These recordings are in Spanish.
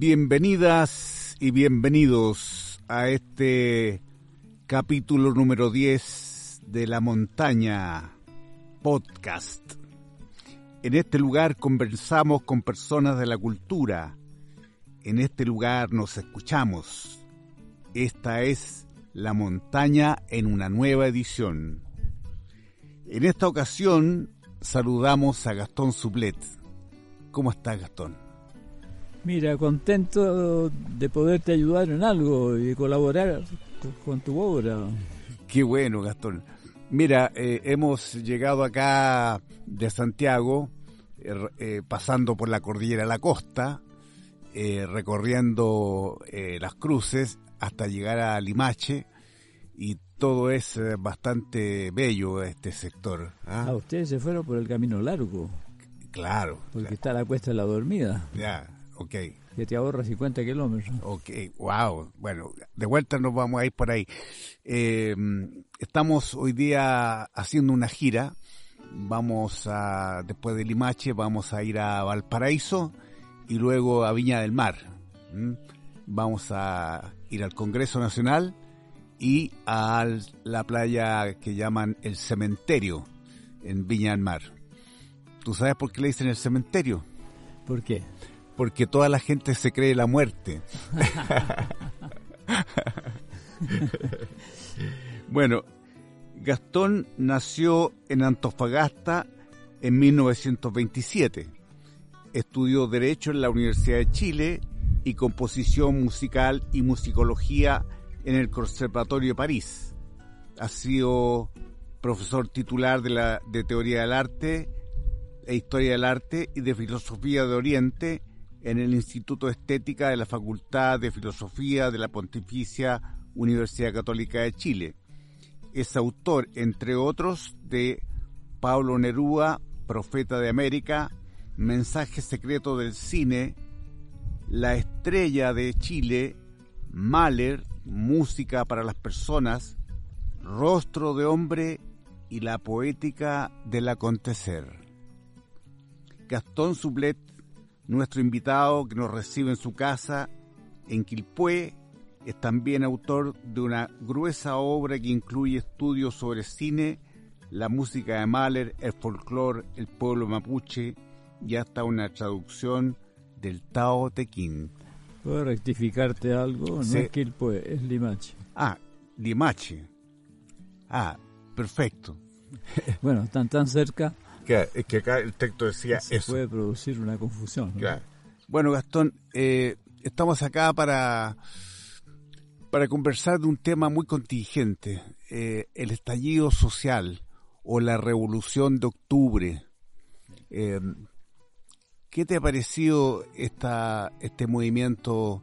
Bienvenidas y bienvenidos a este capítulo número 10 de La Montaña Podcast. En este lugar conversamos con personas de la cultura. En este lugar nos escuchamos. Esta es La Montaña en una nueva edición. En esta ocasión saludamos a Gastón Sublet. ¿Cómo estás, Gastón? Mira, contento de poderte ayudar en algo y colaborar con tu obra. Qué bueno, Gastón. Mira, eh, hemos llegado acá de Santiago, eh, eh, pasando por la cordillera de la costa, recorriendo las cruces hasta llegar a Limache y todo es bastante bello este sector. ¿ah? ah, ustedes se fueron por el camino largo. Claro. Porque está la cuesta de la dormida. Ya, ok. Que te ahorra 50 kilómetros. Ok, wow. Bueno, de vuelta nos vamos a ir por ahí. Eh, estamos hoy día haciendo una gira. Vamos a, después de Limache, vamos a ir a Valparaíso y luego a Viña del Mar. Vamos a ir al Congreso Nacional y a la playa que llaman el cementerio en Viña del Mar. ¿Tú sabes por qué le dicen el cementerio? ¿Por qué? Porque toda la gente se cree la muerte. bueno, Gastón nació en Antofagasta en 1927. Estudió Derecho en la Universidad de Chile y composición musical y musicología en el Conservatorio de París. Ha sido profesor titular de, la, de Teoría del Arte e Historia del Arte y de Filosofía de Oriente en el Instituto de Estética de la Facultad de Filosofía de la Pontificia Universidad Católica de Chile. Es autor, entre otros, de Pablo Neruda, Profeta de América, Mensaje Secreto del Cine, La Estrella de Chile, Mahler, Música para las Personas, Rostro de Hombre y la Poética del Acontecer. Gastón Sublet nuestro invitado que nos recibe en su casa en Quilpué es también autor de una gruesa obra que incluye estudios sobre cine, la música de Mahler, el folclore, el pueblo mapuche y hasta una traducción del Tao Te Ching. ¿Puedo rectificarte algo? No es Quilpué, es Limache. Ah, Limache. Ah, perfecto. bueno, están tan cerca es que acá el texto decía Se eso. puede producir una confusión. Bueno, Gastón, eh, estamos acá para, para conversar de un tema muy contingente, eh, el estallido social o la revolución de octubre. Eh, ¿Qué te ha parecido esta, este movimiento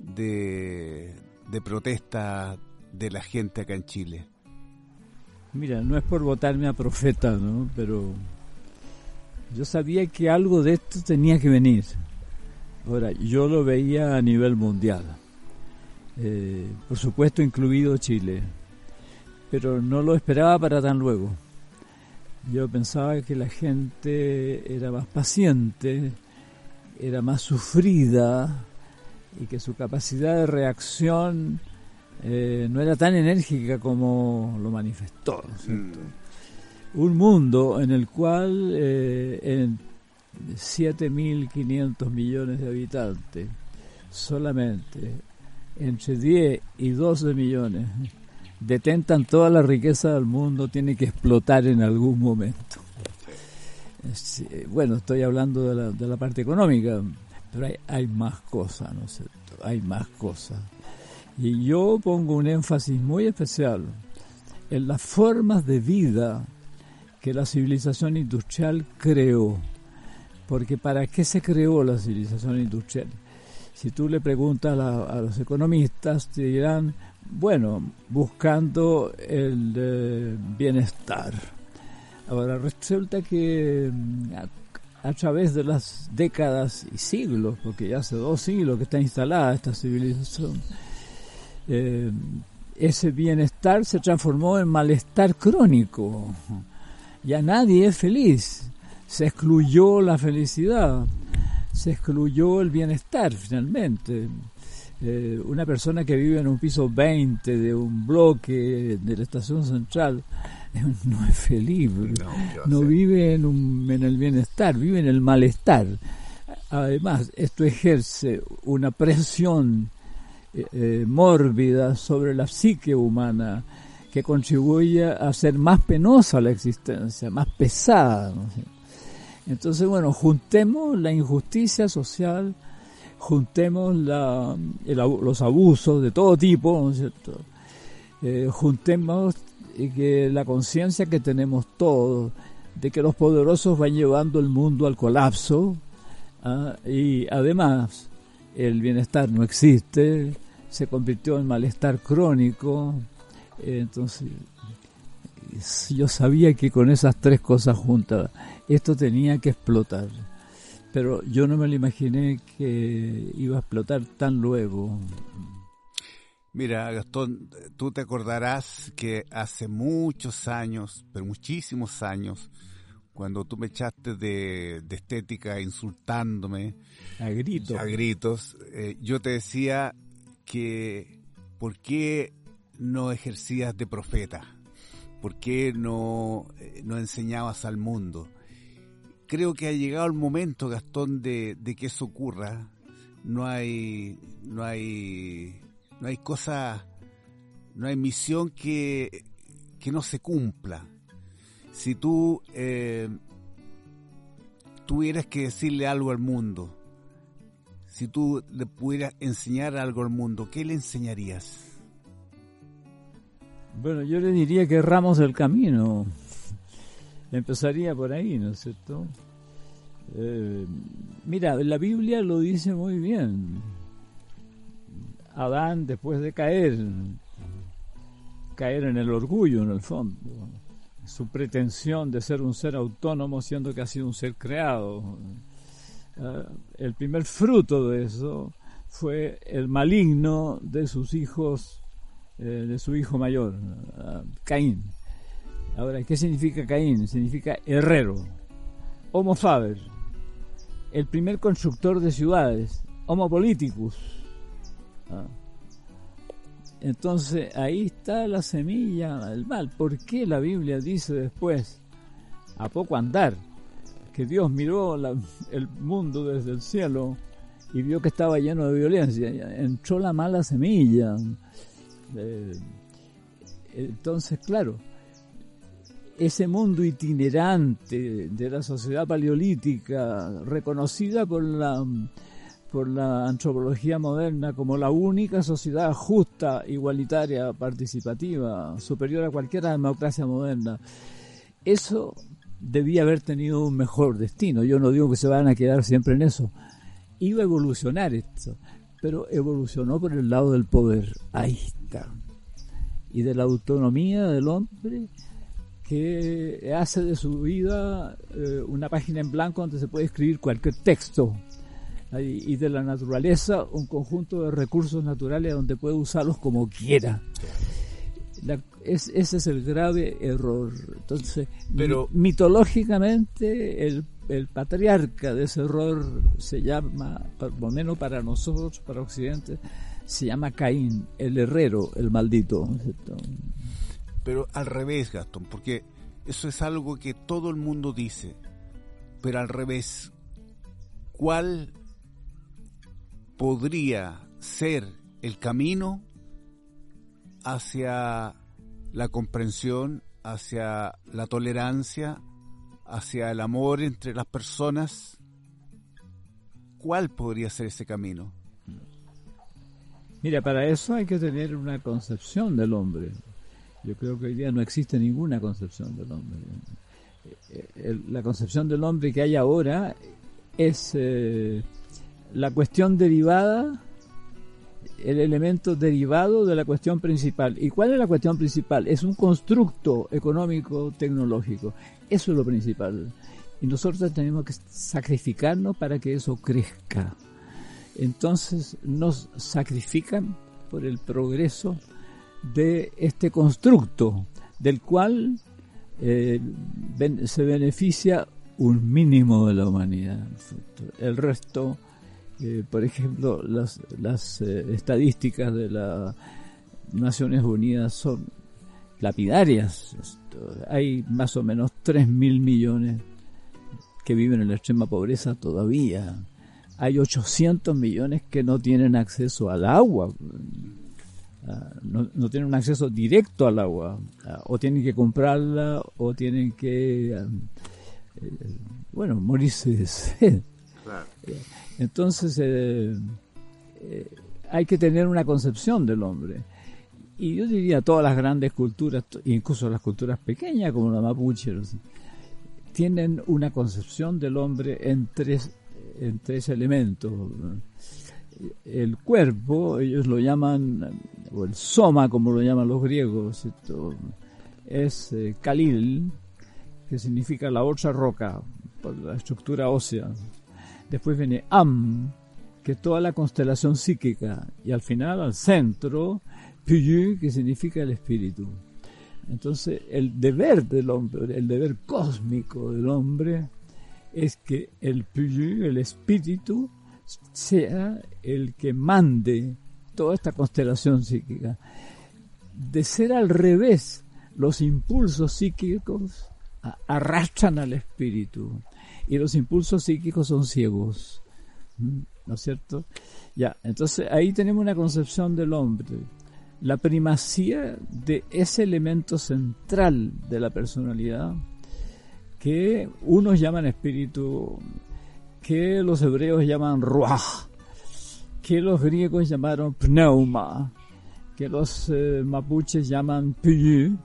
de, de protesta de la gente acá en Chile? Mira, no es por votarme a profeta, ¿no? Pero yo sabía que algo de esto tenía que venir. Ahora, yo lo veía a nivel mundial, eh, por supuesto incluido Chile, pero no lo esperaba para tan luego. Yo pensaba que la gente era más paciente, era más sufrida y que su capacidad de reacción eh, no era tan enérgica como lo manifestó. ¿cierto? Un mundo en el cual eh, en 7.500 millones de habitantes, solamente entre 10 y 12 millones detentan toda la riqueza del mundo, tiene que explotar en algún momento. Bueno, estoy hablando de la, de la parte económica, pero hay, hay más cosas, ¿no es cierto? Hay más cosas. Y yo pongo un énfasis muy especial en las formas de vida que la civilización industrial creó. Porque ¿para qué se creó la civilización industrial? Si tú le preguntas a, los economistas, te dirán, bueno, buscando el eh, bienestar. Ahora resulta que mm, a, través de las décadas y siglos, porque ya hace dos siglos que está instalada esta civilización, eh, ese bienestar se transformó en malestar crónico. Ya nadie es feliz. Se excluyó la felicidad, se excluyó el bienestar finalmente. Eh, una persona que vive en un piso 20 de un bloque de la estación central no es feliz, no, vive en, un, en el bienestar, vive en el malestar. Además, esto ejerce una presión eh, eh, mórbida sobre la psique humana que contribuye a hacer más penosa la existencia, más pesada. Entonces, bueno, juntemos la injusticia social, juntemos la, los abusos de todo tipo, ¿no es cierto? Eh, juntemos que la conciencia que tenemos todos de que los poderosos van llevando el mundo al colapso ¿ah? y además el bienestar no existe, se convirtió en malestar crónico. Entonces, yo sabía que con esas tres cosas juntas, esto tenía que explotar. Pero yo no me lo imaginé que iba a explotar tan luego. Mira, Gastón, tú te acordarás que hace muchos años, pero muchísimos años, cuando tú me echaste de, estética insultándome a gritos, a gritos eh, yo te decía que por qué no ejercías de profeta, por qué no, eh, no enseñabas al mundo. Creo que ha llegado el momento, Gastón, de, de que eso ocurra. No hay, no hay, no hay cosa, no hay misión que, que no se cumpla si tú eh, tuvieras que decirle algo al mundo, si tú le pudieras enseñar algo al mundo, ¿qué le enseñarías? Bueno, yo le diría que erramos el camino. Empezaría por ahí, ¿no es cierto? Eh, mira, la Biblia lo dice muy bien. Adán, después de caer, caer en el orgullo, en el fondo su pretensión de ser un ser autónomo siendo que ha sido un ser creado. Ah, el primer fruto de eso fue el maligno de sus hijos, eh, de su hijo mayor, ah, Caín. Ahora, ¿qué significa Caín? Significa herrero, homo faber, el primer constructor de ciudades, homo politicus. Ah, entonces ahí está la semilla del mal. ¿Por qué la Biblia dice después, a poco andar, que Dios miró el mundo desde el cielo y vio que estaba lleno de violencia? Entró la mala semilla. Eh, entonces, claro, ese mundo itinerante de la sociedad paleolítica, reconocida por la por la antropología moderna como la única sociedad justa, igualitaria, participativa, superior a cualquier democracia moderna. Eso debía haber tenido un mejor destino. Yo no digo que se van a quedar siempre en eso. Iba a evolucionar esto, pero evolucionó por el lado del poder. Ahí Y de la autonomía del hombre que hace de su vida eh, una página en blanco donde se puede escribir cualquier texto y de la naturaleza un conjunto de recursos naturales donde puede usarlos como quiera. ese es el grave error. Entonces, Pero, mitológicamente, el, el, patriarca de ese error se llama, por lo menos para nosotros, para Occidente, se llama Caín, el herrero, el maldito. Pero al revés, Gastón, porque eso es algo que todo el mundo dice, pero al revés, ¿cuál podría ser el camino hacia la comprensión, hacia la tolerancia, hacia el amor entre las personas? ¿Cuál podría ser ese camino? Mira, para eso hay que tener una concepción del hombre. Yo creo que hoy día no existe ninguna concepción del hombre. Eh, la concepción del hombre que hay ahora es eh, la cuestión derivada, el elemento derivado de la cuestión principal. ¿Y cuál es la cuestión principal? Es un constructo económico tecnológico. Eso es lo principal. Y nosotros tenemos que sacrificarnos para que eso crezca. Entonces nos sacrifican por el progreso de este constructo, del cual eh, se beneficia un mínimo de la humanidad. El resto, eh, por ejemplo, las, las eh, estadísticas de las Naciones Unidas son lapidarias. Hay más o menos 3 mil millones que viven en la extrema pobreza todavía. Hay 800 millones que no tienen acceso al agua. Ah, no, no, tienen un acceso directo al agua. Ah, o tienen que comprarla o tienen que, ah, eh, bueno, morirse de sed. Entonces, eh, eh, hay que tener una concepción del hombre. Y yo diría todas las grandes culturas, incluso las culturas pequeñas como la mapuche, tienen una concepción del hombre en tres, en tres elementos. El cuerpo, ellos lo llaman, o el soma como lo llaman los griegos, es eh, Khalil, que significa la otra roca, por la estructura ósea. Después viene Am, que es toda la constelación psíquica, y al final, al centro, Puyu, que significa el espíritu. Entonces, el deber del hombre, el deber cósmico del hombre, es que el Puyu, el espíritu, sea el que mande toda esta constelación psíquica. De ser al revés, los impulsos psíquicos arrastran al espíritu y los impulsos psíquicos son ciegos. ¿No es cierto? Ya, entonces ahí tenemos una concepción del hombre la primacía de ese elemento central de la personalidad que unos llaman espíritu, que los hebreos llaman ruach, que los griegos llamaron pneuma, que los eh, mapuches llaman piyu,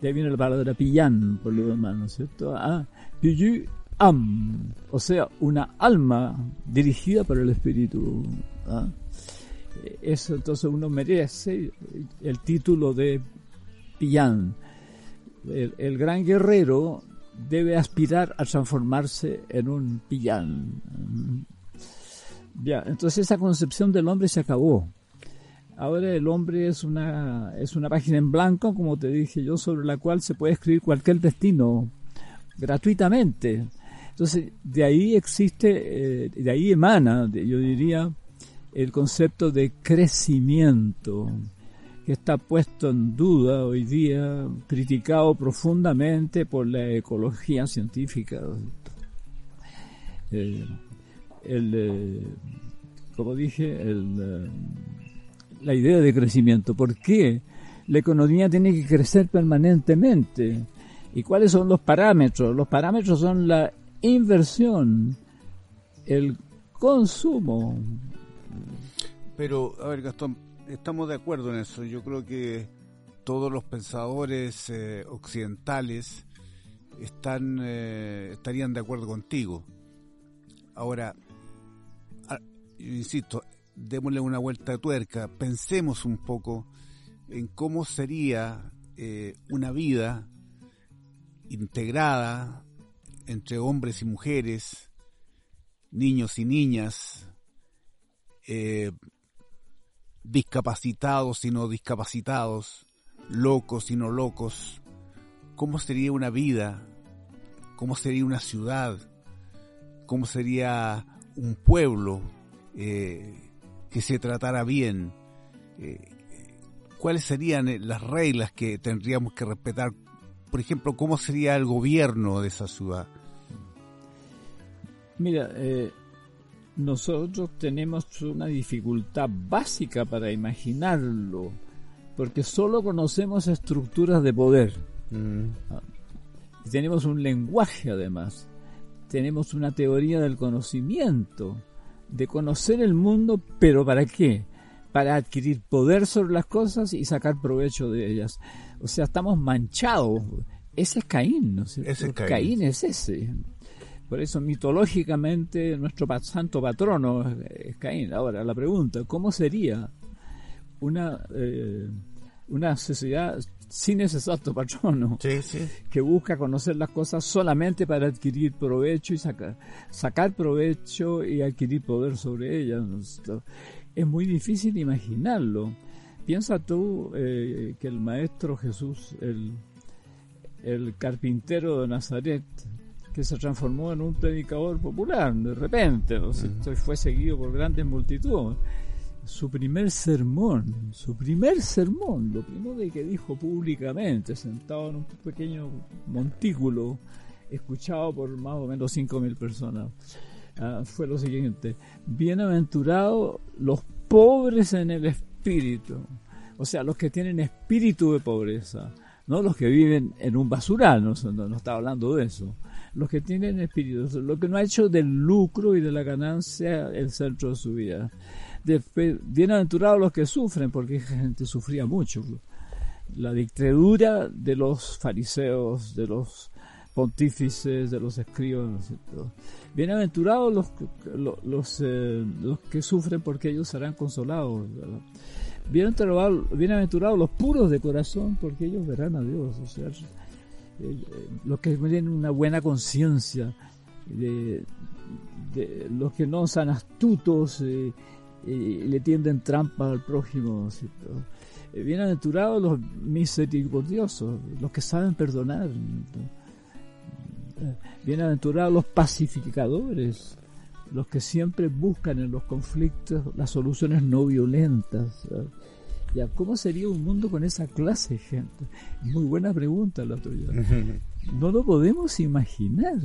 de viene la palabra pillan por lo demás, ¿no es cierto? Ah, piyu am, o sea, una alma dirigida por el espíritu. ¿ah? eso entonces uno merece el título de pillán. El, gran guerrero debe aspirar a transformarse en un pillán. Ya, entonces esa concepción del hombre se acabó. Ahora el hombre es una, es una página en blanco, como te dije yo, sobre la cual se puede escribir cualquier destino gratuitamente. Entonces, de ahí existe, eh, de ahí emana, yo diría, el concepto de crecimiento que está puesto en duda hoy día, criticado profundamente por la ecología científica. Eh, eh, como dije, eh, la idea de crecimiento. ¿Por qué la economía tiene que crecer permanentemente? ¿Y cuáles son los parámetros? Los parámetros son la inversión, el consumo, pero, a ver, Gastón, estamos de acuerdo en eso. Yo creo que todos los pensadores eh, occidentales eh, estarían de acuerdo contigo. Ahora, insisto, démosle una vuelta de tuerca, pensemos un poco en cómo sería eh, una vida integrada entre hombres y mujeres, niños y niñas, discapacitados y no discapacitados, locos y no locos, cómo sería una vida, cómo sería una ciudad, cómo sería un pueblo eh, que se tratara bien, eh, cuáles serían eh, las reglas que tendríamos que respetar, por ejemplo, cómo sería el gobierno de esa ciudad. Mira, nosotros tenemos una dificultad básica para imaginarlo, porque solo conocemos estructuras de poder. Mm. Tenemos un lenguaje además, tenemos una teoría del conocimiento, de conocer el mundo, pero ¿para qué? para adquirir poder sobre las cosas y sacar provecho de ellas. O sea, estamos manchados. Ese es Caín, ¿no es cierto? Ese es Caín. Caín es ese. Por eso mitológicamente nuestro santo patrono es- Caín. Ahora, la pregunta, ¿cómo sería una, eh, una sociedad sin ese santo patrono? Sí, sí. que busca conocer las cosas solamente para adquirir provecho y sacar, sacar provecho y adquirir poder sobre ellas. Es muy difícil imaginarlo. Piensa tú eh, que el Maestro Jesús, el, el carpintero de Nazaret, que se transformó en un predicador popular de repente, fue seguido por grandes multitudes. Su primer sermón, su primer sermón, lo primero de que dijo públicamente, sentado en un pequeño montículo, escuchado por más o menos 5.000 personas, ah, fue lo siguiente, bienaventurados los pobres en el espíritu, o sea, los que tienen espíritu de pobreza, no los que viven en un basural, no, no, no estaba hablando de eso, los que tienen espíritu, lo que no ha hecho del lucro y de la ganancia el centro de su vida. Bienaventurados los que sufren, porque esa gente sufría mucho. La dictadura de los fariseos, de los pontífices, de los escribas. Bienaventurados los, los, eh, los que sufren, porque ellos serán consolados. Bienaventurados, los puros de corazón, porque ellos verán a Dios. Los que tienen una buena conciencia, los que no son astutos eh, y le tienden trampa al prójimo. Eh, Bienaventurados los misericordiosos, los que saben perdonar. Bienaventurados los pacificadores, los que siempre buscan en los conflictos las soluciones no violentas. Ya, ¿Cómo sería un mundo con esa clase de gente? Muy buena pregunta la tuya. No lo podemos imaginar.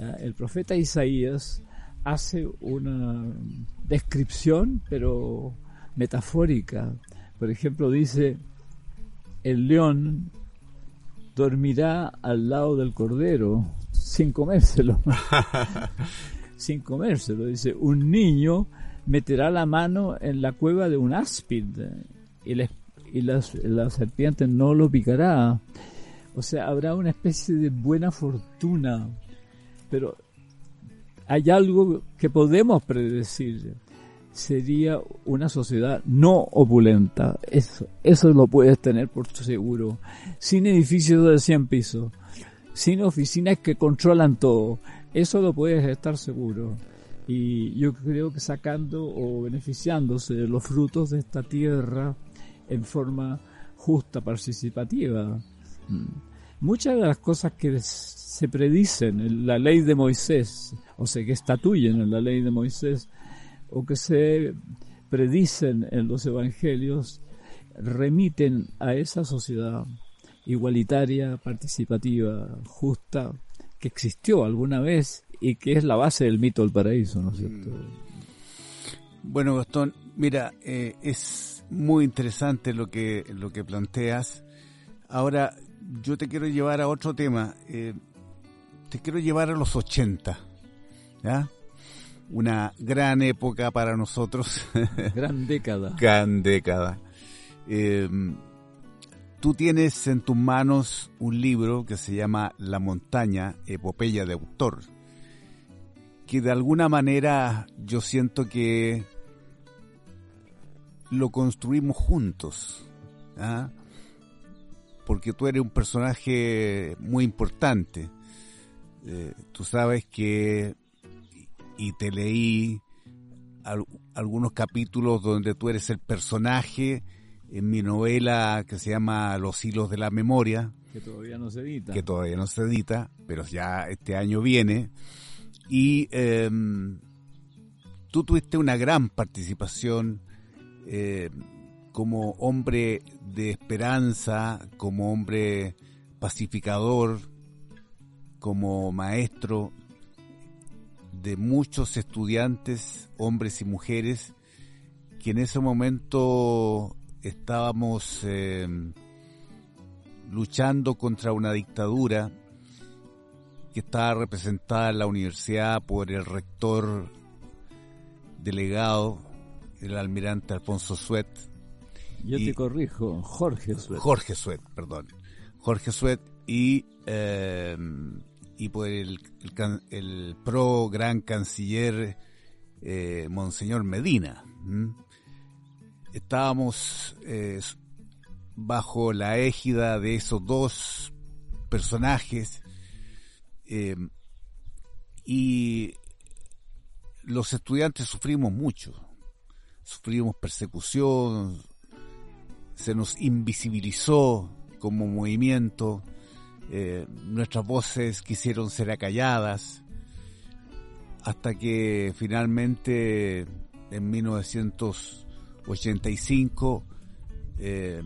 Ah, El profeta Isaías hace una descripción, pero metafórica. Por ejemplo, dice, el león dormirá al lado del cordero sin comérselo. sin comérselo. Dice, un niño meterá la mano en la cueva de un áspid y, la, y la serpiente no lo picará. O sea, habrá una especie de buena fortuna. Pero hay algo que podemos predecir. Sería una sociedad no opulenta. Eso, eso lo puedes tener por seguro. Sin edificios de 100 pisos. Sin oficinas que controlan todo. Eso lo puedes estar seguro. Y yo creo que sacando o beneficiándose de los frutos de esta tierra en forma justa, participativa. Muchas de las cosas que se predicen en la ley de Moisés, o sea, que estatuyen en la ley de Moisés, o que se predicen en los evangelios, remiten a esa sociedad igualitaria, participativa, justa, que existió alguna vez y que es la base del mito del paraíso, ¿no es cierto? Bueno, Gastón, mira, eh, es muy interesante lo que, lo que planteas. Ahora, yo te quiero llevar a otro tema. Eh, te quiero llevar a los 80, ¿ya? Una gran época para nosotros. Gran década. gran década. Eh, tú tienes en tus manos un libro que se llama La montaña, epopeya de autor, que de alguna manera yo siento que lo construimos juntos, ¿ah? porque tú eres un personaje muy importante. Eh, tú sabes que, y te leí al, algunos capítulos donde tú eres el personaje en mi novela que se llama Los hilos de la memoria, Que todavía no se edita. que todavía no se edita, pero ya este año viene. Y eh, tú tuviste una gran participación eh, como hombre de esperanza, como hombre pacificador, como maestro de muchos estudiantes, hombres y mujeres, que en ese momento estábamos eh, luchando contra una dictadura que estaba representada en la universidad por el rector delegado el almirante Alfonso Suet. Yo te corrijo, Jorge Suet. Jorge Suet, perdón. Jorge Suet y, eh, y por el, el, pro gran canciller eh, Monseñor Medina. Estábamos eh, bajo la égida de esos dos personajes y los estudiantes sufrimos mucho, sufrimos persecución, se nos invisibilizó como movimiento, eh, nuestras voces quisieron ser acalladas, hasta que finalmente en 1985 eh,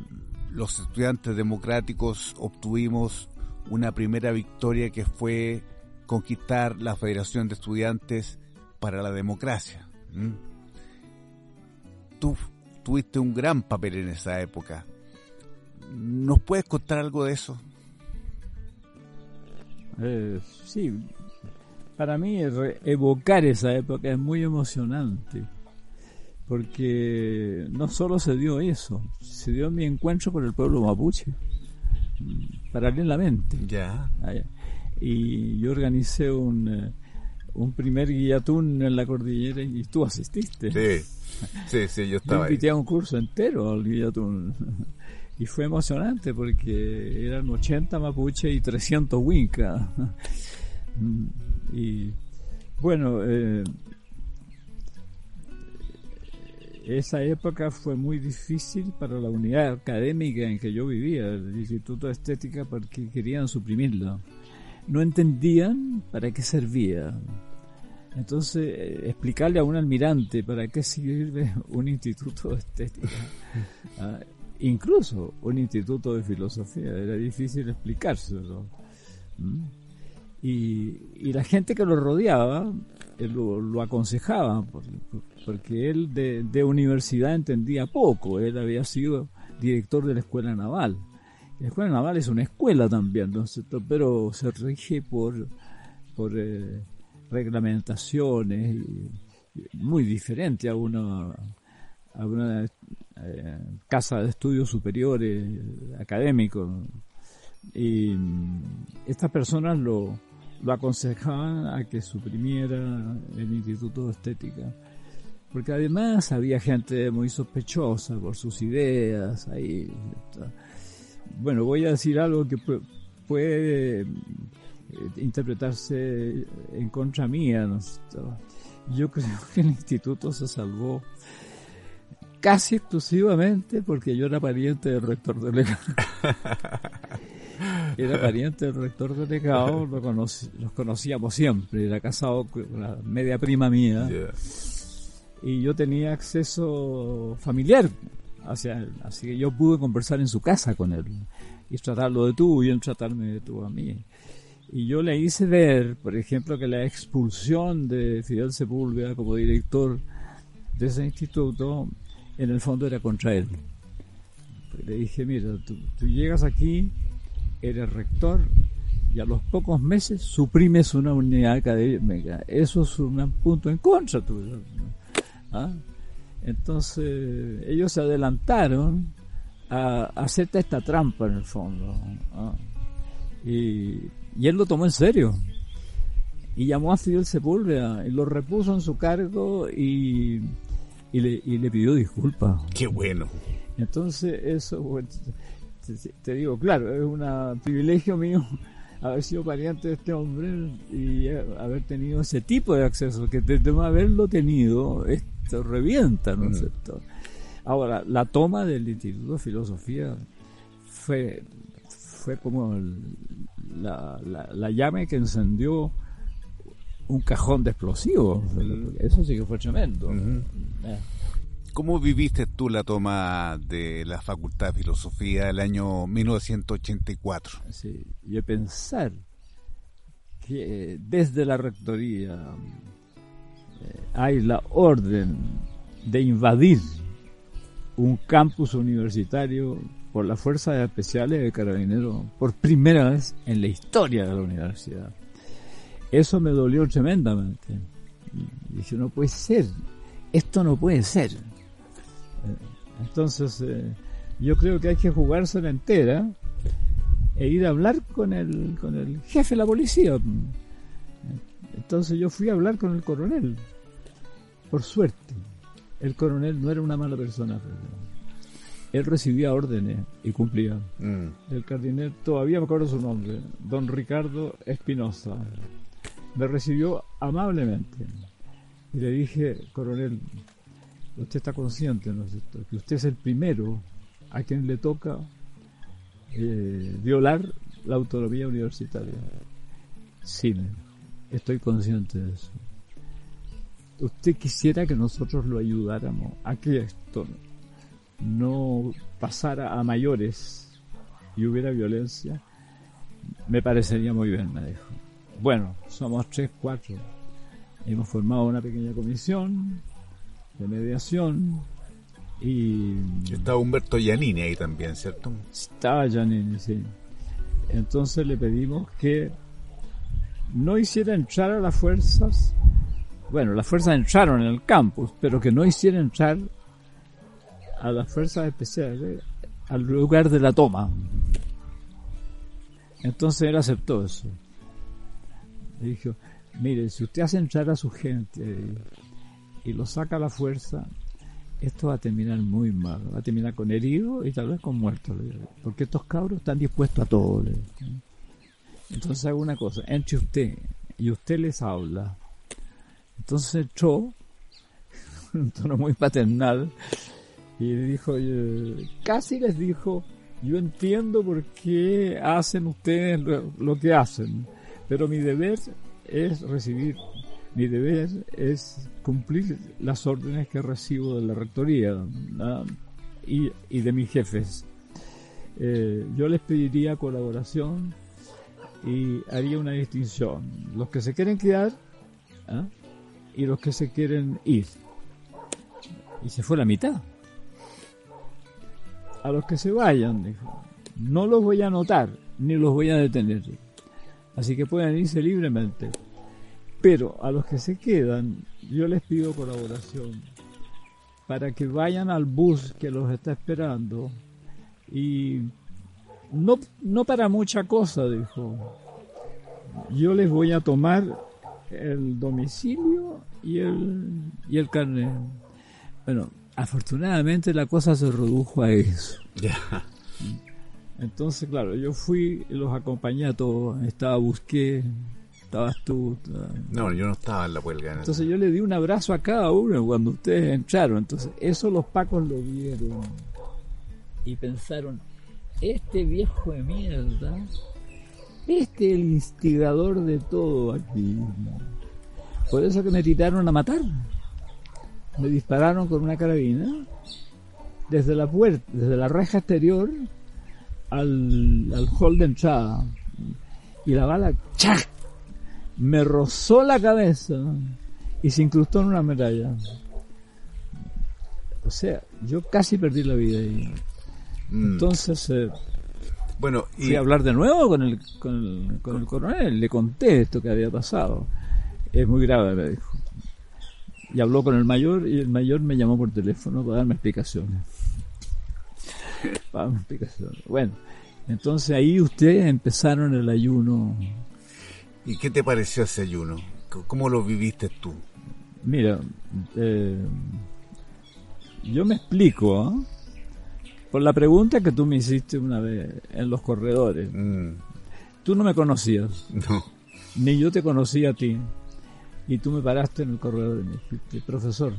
los estudiantes democráticos obtuvimos una primera victoria que fue conquistar la Federación de Estudiantes para la Democracia. Tú tuviste un gran papel en esa época. ¿Nos puedes contar algo de eso? Eh, sí, para mí evocar esa época es muy emocionante, porque no solo se dio eso, se dio mi encuentro con el pueblo mapuche, mm, paralelamente. Ya. Y yo organicé un, eh, un primer guillatún en la cordillera y tú asististe. Sí, sí, sí yo estaba. Yo invité a un curso entero al guillatún. Y fue emocionante porque eran 80 mapuche y 300 winca. Y bueno, eh, esa época fue muy difícil para la unidad académica en que yo vivía, el Instituto de Estética, porque querían suprimirlo no entendían para qué servía. Entonces, eh, explicarle a un almirante para qué sirve un instituto de estética, ah, incluso un instituto de filosofía, era difícil explicárselo. Y, la gente que lo rodeaba eh, lo, aconsejaba, porque él de, de universidad entendía poco, él había sido director de la escuela naval. La escuela naval es una escuela también, ¿no pero se rige por, por eh, reglamentaciones muy diferente a una, a una eh, casa de estudios superiores académicos. Y mm, estas personas lo, lo aconsejaban a que suprimiera el Instituto de Estética. Porque además había gente muy sospechosa por sus ideas ahí bueno, voy a decir algo que puede, eh, interpretarse en contra mía. Yo creo que el instituto se salvó casi exclusivamente porque yo era pariente del rector delegado. era pariente del rector delegado, lo los conocíamos siempre, era casado con la media prima mía. Y yo tenía acceso familiar hacia Así que yo pude conversar en su casa con él y tratarlo de tú y él tratarme de tú a mí. Y yo le hice ver, por ejemplo, que la expulsión de Fidel Sepúlveda como director de ese instituto, en el fondo era contra él. Le dije, mira, tú, llegas aquí, eres rector, y a los pocos meses suprimes una unidad académica. Eso es un punto en contra tuyo. ¿Ah? Entonces ellos se adelantaron a, hacer esta trampa en el fondo. Y, él lo tomó en serio. Y llamó a Fidel Sepúlveda y lo repuso en su cargo y, le, pidió disculpas. Qué bueno. Entonces eso, te, digo, claro, es un privilegio mío haber sido pariente de este hombre y haber tenido ese tipo de acceso, que de haberlo tenido, se revienta, ¿no es cierto? Ahora, la toma del Instituto de Filosofía fue, fue como la, la, llave que encendió un cajón de explosivos. Eso sí que fue tremendo. Eh. ¿Cómo viviste tú la toma de la Facultad de Filosofía del año 1984? Sí, y pensar que desde la rectoría eh, hay la orden de invadir un campus universitario por las fuerzas especiales de carabineros por primera vez en la historia de la universidad. Eso me dolió tremendamente. Y dije, no puede ser, esto no puede ser. Entonces, eh, yo creo que hay que jugársela entera e ir a hablar con el, con el jefe de la policía. Entonces yo fui a hablar con el coronel. Por suerte, el coronel no era una mala persona. Él recibía órdenes y cumplía. Mm. El cardinal, todavía me acuerdo su nombre, don Ricardo Espinosa. Me recibió amablemente. Y le dije, coronel, usted está consciente, ¿no es cierto?, que usted es el primero a quien le toca eh, violar la autonomía universitaria. Sí, estoy consciente de eso. ¿Usted quisiera que nosotros lo ayudáramos a que esto no pasara a mayores y hubiera violencia? Me parecería muy bien, me dijo. Bueno, somos tres, cuatro. Hemos formado una pequeña comisión de mediación y... Estaba Humberto Giannini ahí también, ¿cierto? Estaba Giannini, sí. Entonces le pedimos que no hiciera entrar a las fuerzas, bueno, las fuerzas entraron en el campus, pero que no hiciera entrar a las fuerzas especiales al lugar de la toma. Entonces él aceptó eso. Le dijo, mire, si usted hace entrar a su gente y lo saca a la fuerza, esto va a terminar muy mal, va a terminar con heridos y tal vez con muertos, porque estos cabros están dispuestos a todo. Entonces hago una cosa, entre usted y usted les habla. Entonces entró, un tono muy paternal, y dijo, casi les dijo, yo entiendo por qué hacen ustedes lo que hacen, pero mi deber es recibir mi deber es cumplir las órdenes que recibo de la rectoría y, y, de mis jefes. Eh, yo les pediría colaboración y haría una distinción. Los que se quieren quedar ¿ah? y los que se quieren ir. Y se fue la mitad. A los que se vayan, dijo, no los voy a anotar ni los voy a detener. Así que pueden irse libremente. Pero a los que se quedan, yo les pido colaboración para que vayan al bus que los está esperando y no, no para mucha cosa, dijo. Yo les voy a tomar el domicilio y el, y el carnet. Bueno, afortunadamente la cosa se redujo a eso. Entonces, claro, yo fui, los acompañé a todos, estaba, busqué estabas tú. No, yo no estaba en la huelga. Entonces yo le di un abrazo a cada uno cuando ustedes entraron. Entonces eso los pacos lo vieron y pensaron, este viejo de mierda, este es el instigador de todo aquí. Por eso que me tiraron a matar. Me dispararon con una carabina desde la puerta, desde la reja exterior al, al hall de entrada. Y la bala, ¡chac! Me rozó la cabeza y se incrustó en una medalla. O sea, yo casi perdí la vida ahí. Mm. Entonces, eh, bueno, y... fui a hablar de nuevo con el, con, el, con el coronel, le conté esto que había pasado. Es muy grave, me dijo. Y habló con el mayor y el mayor me llamó por teléfono para darme explicaciones. Para darme explicaciones. Bueno, entonces ahí ustedes empezaron el ayuno ¿Y qué te pareció ese ayuno? ¿Cómo lo viviste tú? Mira, eh, yo me explico ¿ah? por la pregunta que tú me hiciste una vez en los corredores. Mm. Tú no me conocías. No. Ni yo te conocía a ti. Y tú me paraste en el corredor y me dijiste, profesor,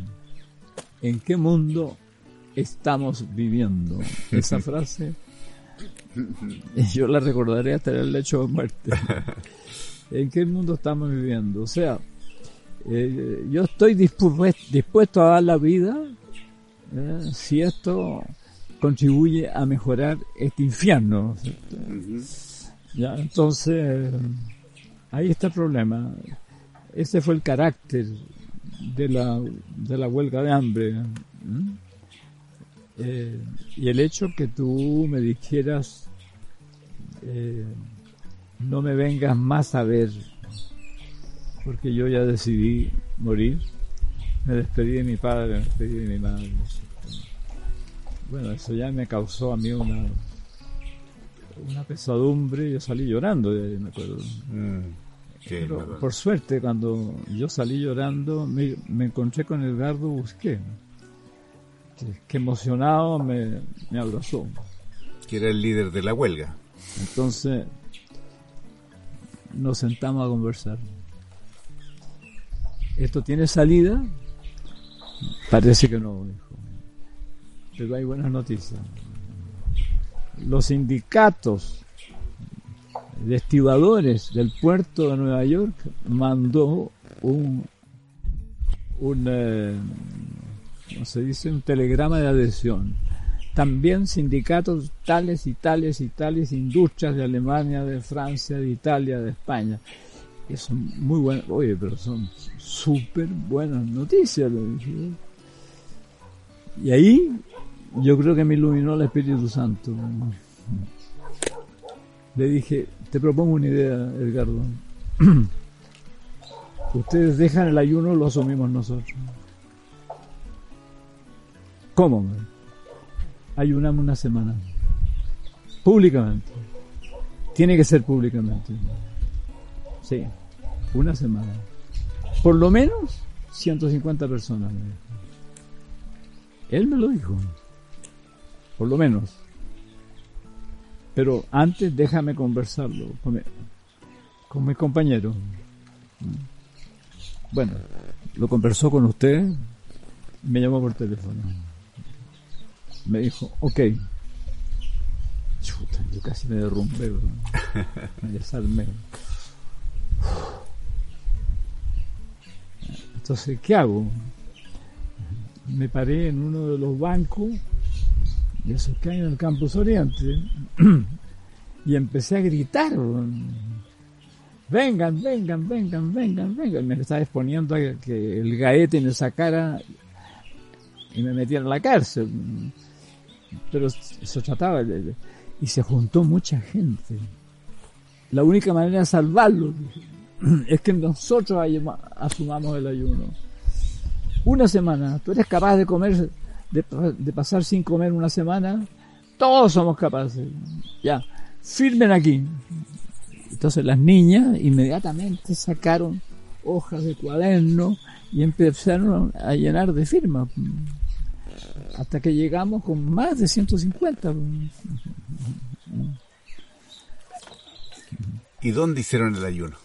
¿en qué mundo estamos viviendo? Esa frase yo la recordaré hasta el lecho de muerte. en qué mundo estamos viviendo. O sea, eh, yo estoy dispuesto, a dar la vida eh, si esto contribuye a mejorar este infierno. Ya, entonces, ahí está el problema. Ese fue el carácter de la, de la huelga de hambre. Eh, y el hecho que tú me dijeras no me vengas más a ver, porque yo ya decidí morir. Me despedí de mi padre, me despedí de mi madre. bueno, eso ya me causó a mí una, una pesadumbre. Yo salí llorando, me acuerdo. Mm, por suerte, cuando yo salí llorando, me, encontré con Edgardo Busqué, que, emocionado me, me abrazó. Que era el líder de la huelga. Entonces, nos sentamos a conversar. ¿Esto tiene salida? Parece que no, Pero hay buenas noticias. Los sindicatos de estibadores del puerto de Nueva York mandó un, un eh, se dice? Un telegrama de adhesión. También sindicatos tales y tales y tales, industrias de Alemania, de Francia, de Italia, de España. Y son muy buenas, oye, pero son súper buenas noticias. Y ahí yo creo que me iluminó el Espíritu Santo. Le dije, te propongo una idea, Edgardo. Ustedes dejan el ayuno, lo asumimos nosotros. ¿Cómo? Ayunamos una semana. Públicamente. Tiene que ser públicamente. Sí, una semana. Por lo menos 150 personas. Él me lo dijo. Por lo menos. Pero antes déjame conversarlo con mi, con mi compañero. Bueno, lo conversó con usted, me llamó por teléfono. Me dijo, ok. Chuta, yo casi me derrumbé, me desarmé. Entonces, ¿qué hago? Me paré en uno de los bancos de esos que hay en el campus Oriente y empecé a gritar. Vengan, vengan, vengan, vengan, vengan. Me estaba exponiendo a que el gaete me sacara y me metiera en la cárcel. Pero se trataba de, y se juntó mucha gente. La única manera de salvarlo es que nosotros asumamos el ayuno. Una semana, tú eres capaz de comer, de, pasar sin comer una semana, todos somos capaces. Ya, firmen aquí. Entonces las niñas inmediatamente sacaron hojas de cuaderno y empezaron a llenar de firmas. Hasta que llegamos con más de 150. ¿Y dónde hicieron el ayuno?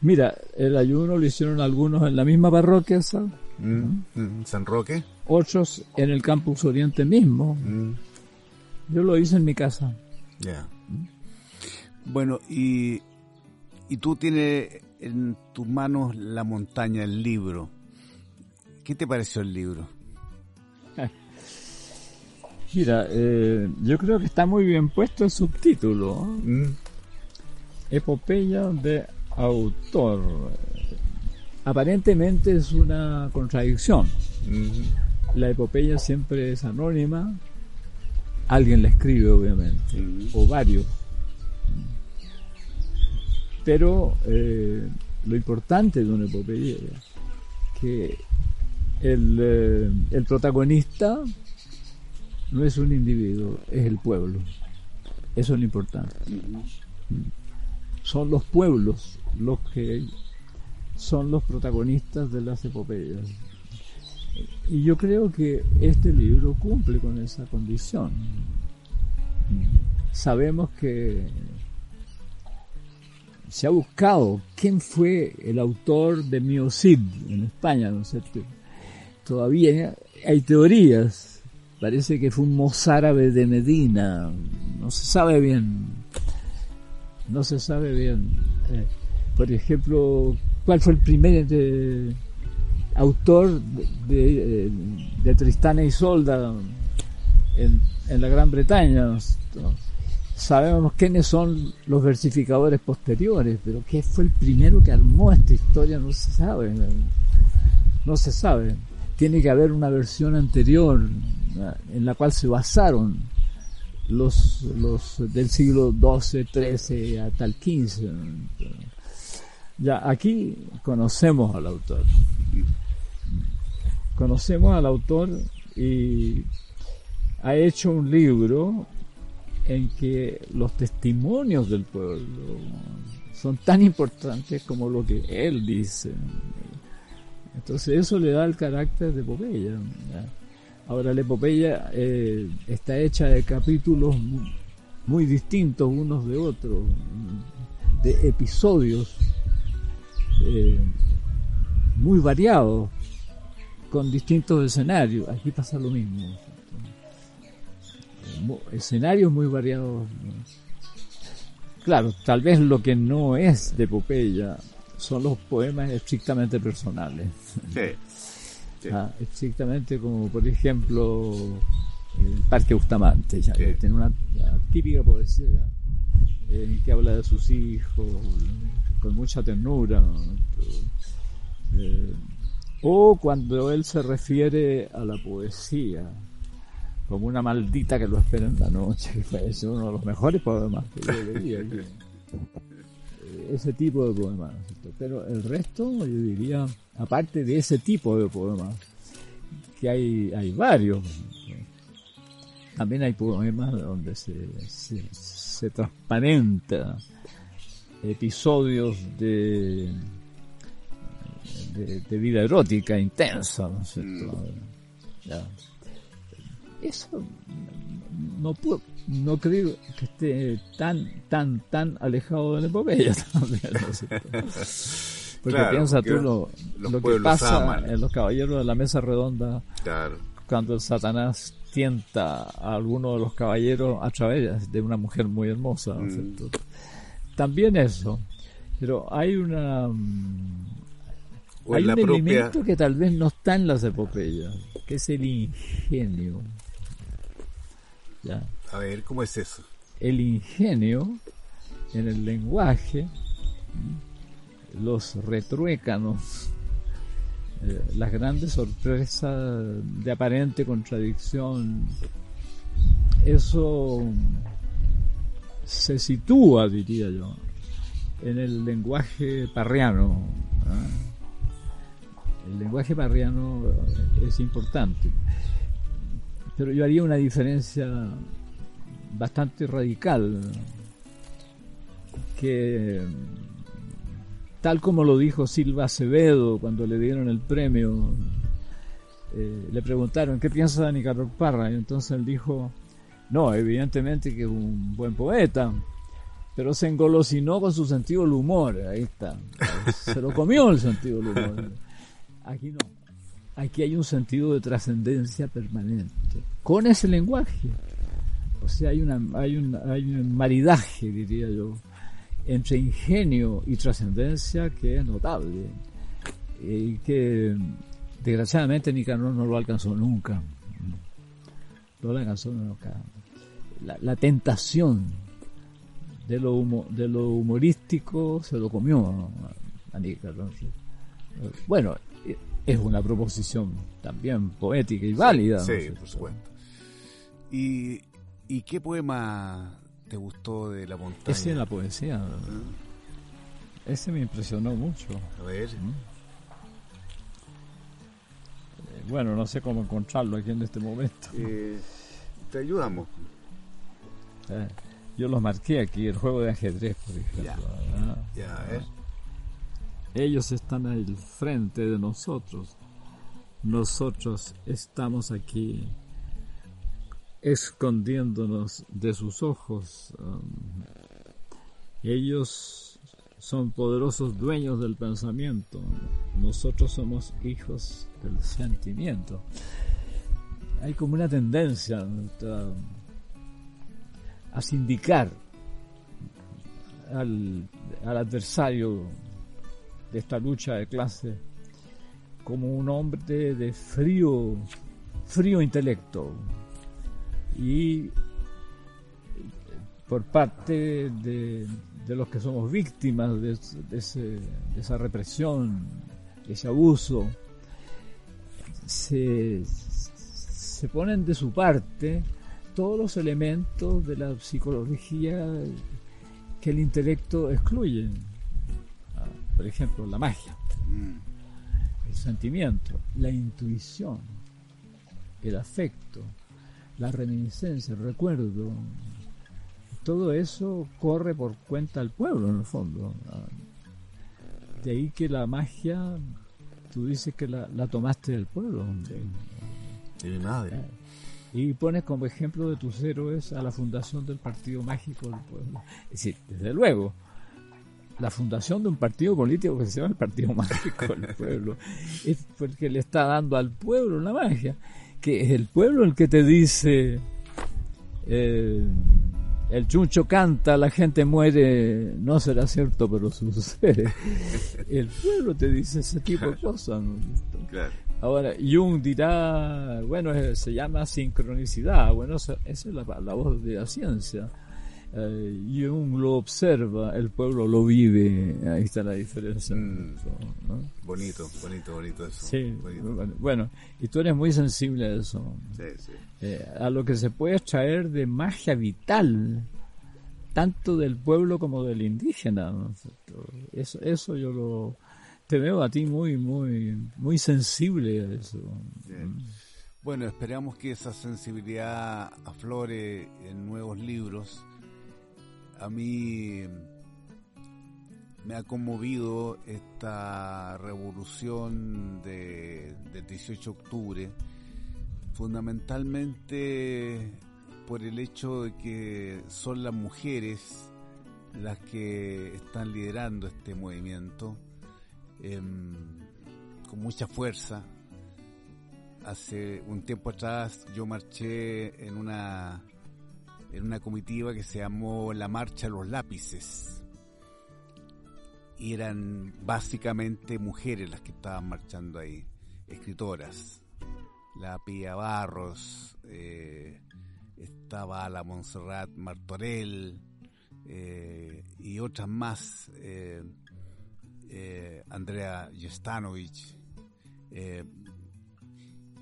Mira, el ayuno lo hicieron algunos en la misma parroquia, ¿sabes? Mm, ¿San Roque? Otros en el campus Oriente mismo. Mm. Yo lo hice en mi casa. Ya. Bueno, y, y tú tienes en tus manos La montaña, el libro. ¿Qué te pareció el libro? Mira, eh, yo creo que está muy bien puesto el subtítulo. Mm. Epopeya de autor. Aparentemente es una contradicción. Mm. La epopeya siempre es anónima. Alguien la escribe, obviamente, mm. o varios. Pero eh, lo importante de una epopeya es que el, eh, el protagonista no es un individuo, es el pueblo. Eso es lo importante. Son los pueblos los que son los protagonistas de las epopeyas. Y yo creo que este libro cumple con esa condición. Sabemos que se ha buscado quién fue el autor de Mio Cid en España, ¿no sé Todavía hay teorías Parece que fue un mozárabe de Medina. No se sabe bien. No se sabe bien. Eh, por ejemplo, ¿cuál fue el primer eh, autor de, de, Tristana y Solda en, en la Gran Bretaña? Sabemos quiénes son los versificadores posteriores, pero qué fue el primero que armó esta historia no se sabe. No se sabe. Tiene que haber una versión anterior, en la cual se basaron los, los del siglo XII, XIII hasta el XV. Ya, aquí conocemos al autor. Conocemos al autor y ha hecho un libro en que los testimonios del pueblo son tan importantes como lo que él dice. Entonces eso le da el carácter de epopeya. Ahora la epopeya eh, está hecha de capítulos muy distintos unos de otros, de episodios eh, muy variados, con distintos escenarios. Aquí pasa lo mismo. Escenarios muy variados. Claro, tal vez lo que no es de epopeya son los poemas estrictamente personales. Ah, estrictamente como por ejemplo el Parque Bustamante, ya, tiene una típica poesía eh, que habla de sus hijos con mucha ternura. Eh, o cuando él se refiere a la poesía como una maldita que lo espera en la noche, que fue uno de los mejores poemas que yo leía. ese tipo de poemas. Pero el resto, yo diría, aparte de ese tipo de poemas, que hay, hay varios, también hay poemas donde se, se, transparenta episodios de, de, vida erótica intensa, ¿no es cierto? Mm. Eso no puedo, no creo que esté tan, tan, tan alejado de la epopeya también, Porque piensa tú lo, lo que pasa en los caballeros de la mesa redonda cuando el Satanás tienta a alguno de los caballeros a través de una mujer muy hermosa. Mm. También eso. Pero hay una... Mm, hay un elemento que tal vez no está en las epopeyas, que es el ingenio. ¿Ya? A ver, ¿cómo es eso? El ingenio en el lenguaje, los retruécanos, eh, las grandes sorpresas de aparente contradicción, eso se sitúa, diría yo, en el lenguaje parriano. El lenguaje parriano es importante, pero yo haría una diferencia bastante radical que tal como lo dijo Silva Acevedo cuando le dieron el premio, eh, le preguntaron qué piensa de Nicanor Parra y entonces él dijo, no, evidentemente que es un buen poeta, pero se engolosinó con su sentido del humor, ahí está, se lo comió el sentido del humor. Aquí no, aquí hay un sentido de trascendencia permanente, con ese lenguaje. O sea, hay, una, hay, un, hay un maridaje, diría yo, entre ingenio y trascendencia que es notable y que desgraciadamente Nicanor no lo alcanzó nunca. No lo alcanzó nunca. La, tentación de lo, de lo humorístico se lo comió a Nicanor. Bueno, es una proposición también poética y válida. Sí, por supuesto. ¿Y ¿Y qué poema te gustó de la montaña? Ese en la poesía. ¿Ah? Ese me impresionó mucho. A ver. ¿Mm? Eh, bueno, no sé cómo encontrarlo aquí en este momento. Eh, te ayudamos. Eh, yo los marqué aquí, el juego de ajedrez, por ejemplo. Ya, ya Ellos están al frente de nosotros. Nosotros estamos aquí escondiéndonos de sus ojos. Um, ellos son poderosos dueños del pensamiento, nosotros somos hijos del sentimiento. Hay como una tendencia a sindicar al, al adversario de esta lucha de clase como un hombre de frío, frío intelecto, y por parte de, los que somos víctimas de, esa represión, de ese abuso, se, se ponen de su parte todos los elementos de la psicología que el intelecto excluye. Ah, por ejemplo, la magia, mm. el sentimiento, la intuición, el afecto, la reminiscencia, el recuerdo, todo eso corre por cuenta del pueblo en el fondo. De ahí que la magia, tú dices que la, tomaste del pueblo. De mi madre. Eh, y pones como ejemplo de tus héroes a la fundación del Partido Mágico del Pueblo. Es decir, desde luego, la fundación de un partido político que se llama el Partido Mágico del Pueblo es porque le está dando al pueblo la magia, que es el pueblo el que te dice eh, el chuncho canta, la gente muere, no será cierto, pero sucede. El pueblo te dice ese tipo de cosas. Ahora, Jung dirá, bueno, se llama sincronicidad, bueno, esa es la, voz de la ciencia. Eh, Jung lo observa, el pueblo lo vive, ahí está la diferencia. Mm. Bonito, bonito, bonito eso. Sí, Bueno, y tú eres muy sensible a eso. Sí, sí. Eh, a lo que se puede extraer de magia vital, tanto del pueblo como del indígena. Eso, eso yo lo te veo a ti muy, muy, muy sensible a eso. Bueno, esperamos que esa sensibilidad aflore en nuevos libros. A mí me ha conmovido esta revolución de, del 18 de octubre fundamentalmente por el hecho de que son las mujeres las que están liderando este movimiento em, con mucha fuerza. Hace un tiempo atrás yo marché en una en una comitiva que se llamó la Marcha de los Lápices y eran básicamente mujeres las que estaban marchando ahí, escritoras la Pía Barros, eh, estaba la Montserrat Martorell eh, y otras más, eh, Andrea Jestanovich.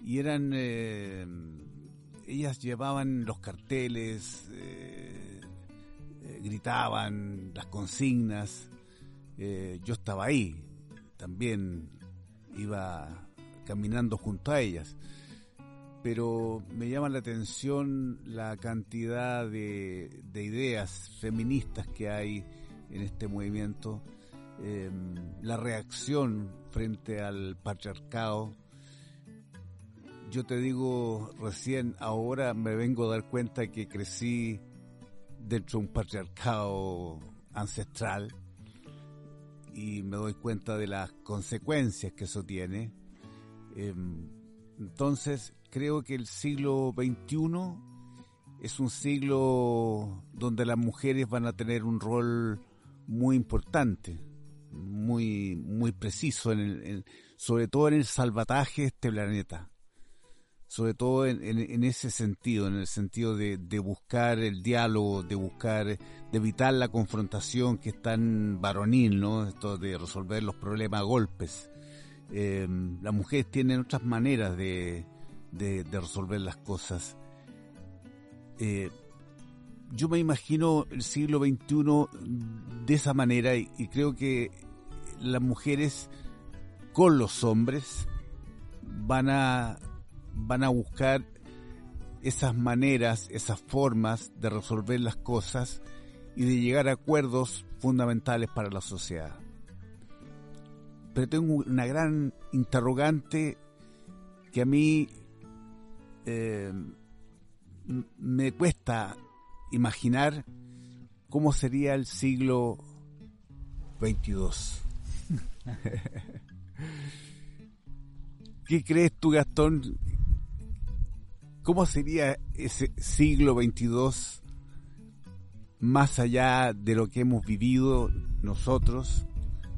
y eran, ellas llevaban los carteles, gritaban las consignas. yo estaba ahí, también iba caminando junto a ellas pero me llama la atención la cantidad de, ideas feministas que hay en este movimiento, la reacción frente al patriarcado. Yo te digo, recién ahora me vengo a dar cuenta que crecí dentro de un patriarcado ancestral y me doy cuenta de las consecuencias que eso tiene. Em, entonces, creo que el siglo XXI es un siglo donde las mujeres van a tener un rol muy importante, muy, muy preciso, en sobre todo en el salvataje de este planeta. Sobre todo en, ese sentido, en el sentido de, buscar el diálogo, de buscar, de evitar la confrontación que es tan varonil, ¿no? Esto de resolver los problemas a golpes. Eh, las mujeres tienen otras maneras de, de, resolver las cosas. Eh, yo me imagino el siglo XXI de esa manera y, creo que las mujeres con los hombres van a, van a buscar esas maneras, esas formas de resolver las cosas y de llegar a acuerdos fundamentales para la sociedad. Pero tengo una gran interrogante que a mí eh, me cuesta imaginar cómo sería el siglo 22. ¿Qué crees tú, Gastón? ¿Cómo sería ese siglo 22 más allá de lo que hemos vivido nosotros,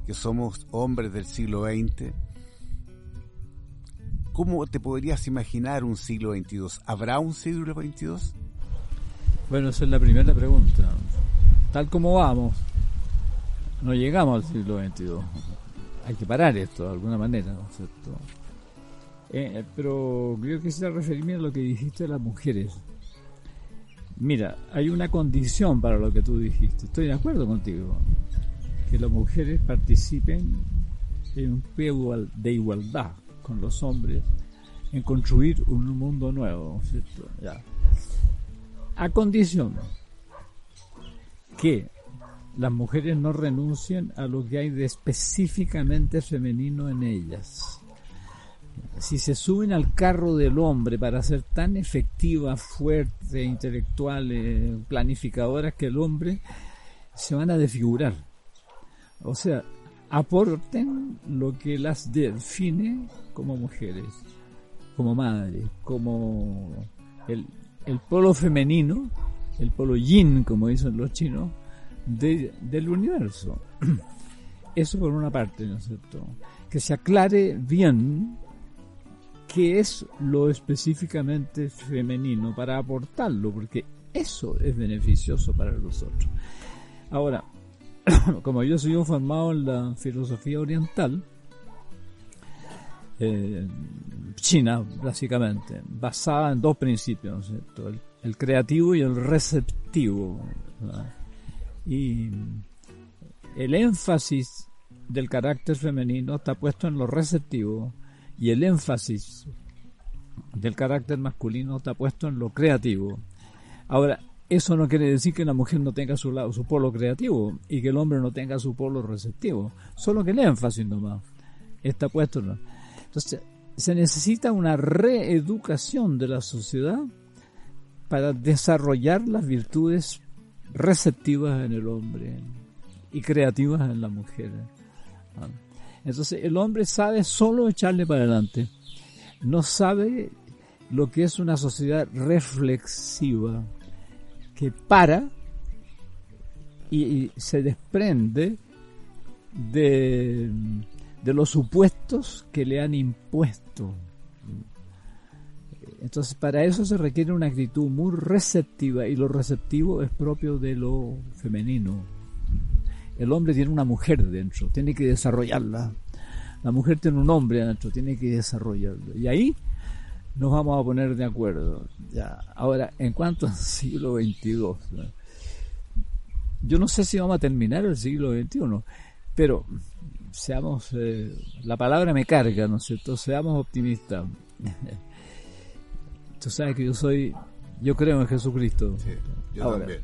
que somos hombres del siglo XX? ¿Cómo te podrías imaginar un siglo XXII? ¿Habrá un siglo XXII? Bueno, esa es la primera pregunta. Tal como vamos, no llegamos al siglo XXII. Hay que parar esto de alguna manera, ¿no es cierto? Eh, pero yo quisiera referirme a lo que dijiste de las mujeres. Mira, hay una condición para lo que tú dijiste. Estoy de acuerdo contigo. Que las mujeres participen en un pie de igualdad con los hombres en construir un mundo nuevo, ¿cierto? Ya. a condición que las mujeres no renuncien a lo que hay de específicamente femenino en ellas. Si se suben al carro del hombre para ser tan efectivas, fuertes, intelectuales, planificadoras que el hombre, se van a desfigurar. O sea, aporten lo que las define como mujeres, como madres, como el, el polo femenino, el polo yin, como dicen los chinos, del universo. Eso por una parte, ¿no es cierto? Que se aclare bien qué es lo específicamente femenino para aportarlo, porque eso es beneficioso para nosotros. Ahora, como yo soy formado en la filosofía oriental, eh, China, básicamente, basada en dos principios. El, creativo y el receptivo. Y el énfasis del carácter femenino está puesto en lo receptivo y el énfasis del carácter masculino está puesto en lo creativo. Ahora, eso no quiere decir que la mujer no tenga su lado, su polo creativo y que el hombre no tenga su polo receptivo, solo que el énfasis nomás está puesto. ¿no? Entonces, se necesita una reeducación de la sociedad para desarrollar las virtudes receptivas en el hombre y creativas en la mujer. Entonces el hombre sabe solo echarle para adelante, no sabe lo que es una sociedad reflexiva que para y, se desprende de, de los supuestos que le han impuesto. Entonces, para eso se requiere una actitud muy receptiva y lo receptivo es propio de lo femenino. El hombre tiene una mujer dentro, tiene que desarrollarla. La mujer tiene un hombre dentro, tiene que desarrollarlo. Y ahí nos vamos a poner de acuerdo. Ya. Ahora, en cuanto al siglo XXII, yo no sé si vamos a terminar el siglo XXI, pero seamos, eh, la palabra me carga, ¿no es cierto? Seamos optimistas. Tú sabes que yo soy, yo creo en Jesucristo. Sí, yo Ahora, también.